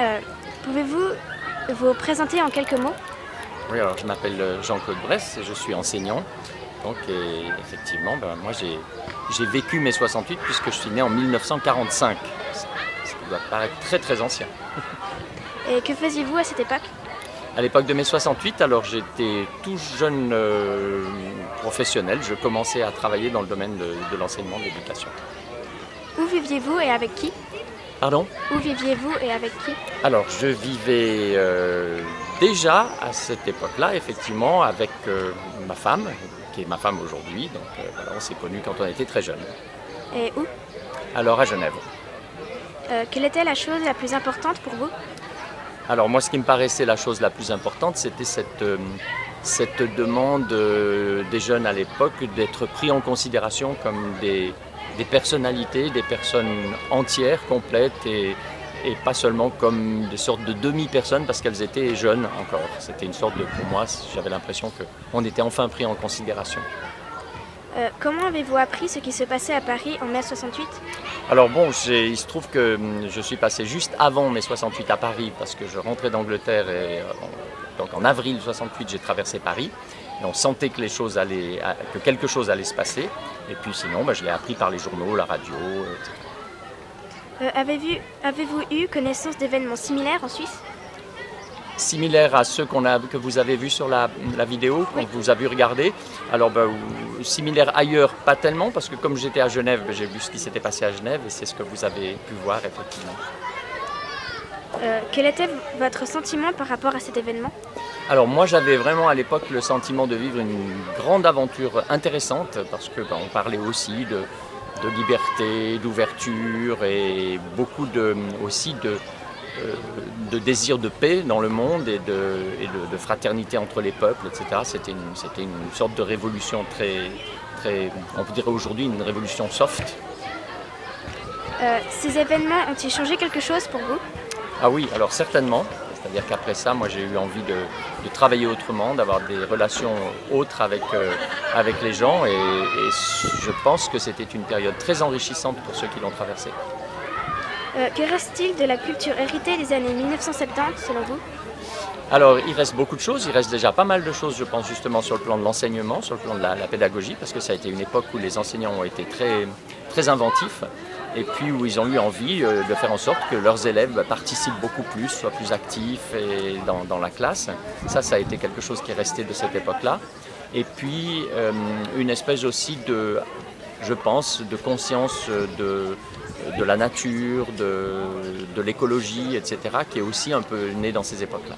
Euh, Pouvez-vous vous présenter en quelques mots? Oui, alors je m'appelle euh, Jean-Claude Bress et je suis enseignant. Donc et effectivement, ben, moi j'ai, j'ai vécu mes 68 puisque je suis né en 1945. Ce qui doit paraître très très ancien. Et que faisiez-vous à cette époque? À l'époque de mai 68, alors j'étais tout jeune euh, professionnel. Je commençais à travailler dans le domaine de, de l'enseignement de l'éducation. Où viviez-vous et avec qui Pardon Où viviez-vous et avec qui Alors, je vivais euh, déjà à cette époque-là, effectivement, avec euh, ma femme, qui est ma femme aujourd'hui. Donc, euh, voilà, on s'est connus quand on était très jeunes. Et où Alors, à Genève. Quelle était la chose la plus importante pour vous Alors, moi, ce qui me paraissait la chose la plus importante, c'était cette, cette demande euh, des jeunes à l'époque d'être pris en considération comme des, des personnalités, des personnes entières, complètes et, et pas seulement comme des sortes de demi-personnes parce qu'elles étaient jeunes encore. C'était une sorte de, pour moi, j'avais l'impression qu'on était enfin pris en considération. Euh, Comment avez-vous appris ce qui se passait à Paris en mai 68 Alors bon, il se trouve que hum, je suis passé juste avant mai 68 à Paris parce que je rentrais d'Angleterre et euh, donc en avril 68 j'ai traversé Paris et on sentait que les choses allaient, à- que quelque chose allait se passer et puis sinon bah, je l'ai appris par les journaux, la radio, etc. Euh, Avez-vous eu connaissance d'événements similaires en Suisse? Similaire à ceux a, que vous avez vus sur la, la vidéo, qu'on vous a vu regarder. Alors bah, ou- similaire ailleurs, pas tellement parce que comme j'étais à Genève, bah, j'ai vu ce qui s'était passé à Genève et c'est ce que vous avez pu voir effectivement. Euh, Quel était votre sentiment par rapport à cet événement? Alors moi j'avais vraiment à l'époque le sentiment de vivre une grande aventure intéressante parce que ben, on parlait aussi de, de liberté, d'ouverture et beaucoup de, aussi de, euh, de désir de paix dans le monde et, de, et de, de fraternité entre les peuples, etc. C'était une, c'était une sorte de révolution très, très, on dirait aujourd'hui une révolution soft. Euh, Ces événements ont-ils changé quelque chose pour vous? Ah oui, alors certainement. C'est-à-dire qu'après ça, moi j'ai eu envie de, travailler autrement, d'avoir des relations autres avec, euh, les gens et je pense que c'était une période très enrichissante pour ceux qui l'ont traversée. Euh, Que reste-t-il de la culture héritée des années 1970 selon vous? Alors il reste beaucoup de choses, il reste déjà pas mal de choses je pense justement sur le plan de l'enseignement, sur le plan de la, pédagogie, parce que ça a été une époque où les enseignants ont été très, très inventifs et puis où ils ont eu envie euh, de faire en sorte que leurs élèves participent beaucoup plus, soient plus actifs dans la classe. Ça, ça a été quelque chose qui est resté de cette époque-là. Et puis euh, une espèce aussi de, je pense, de conscience de, de la nature, de, l'écologie, etc., qui est aussi un peu née dans ces époques-là.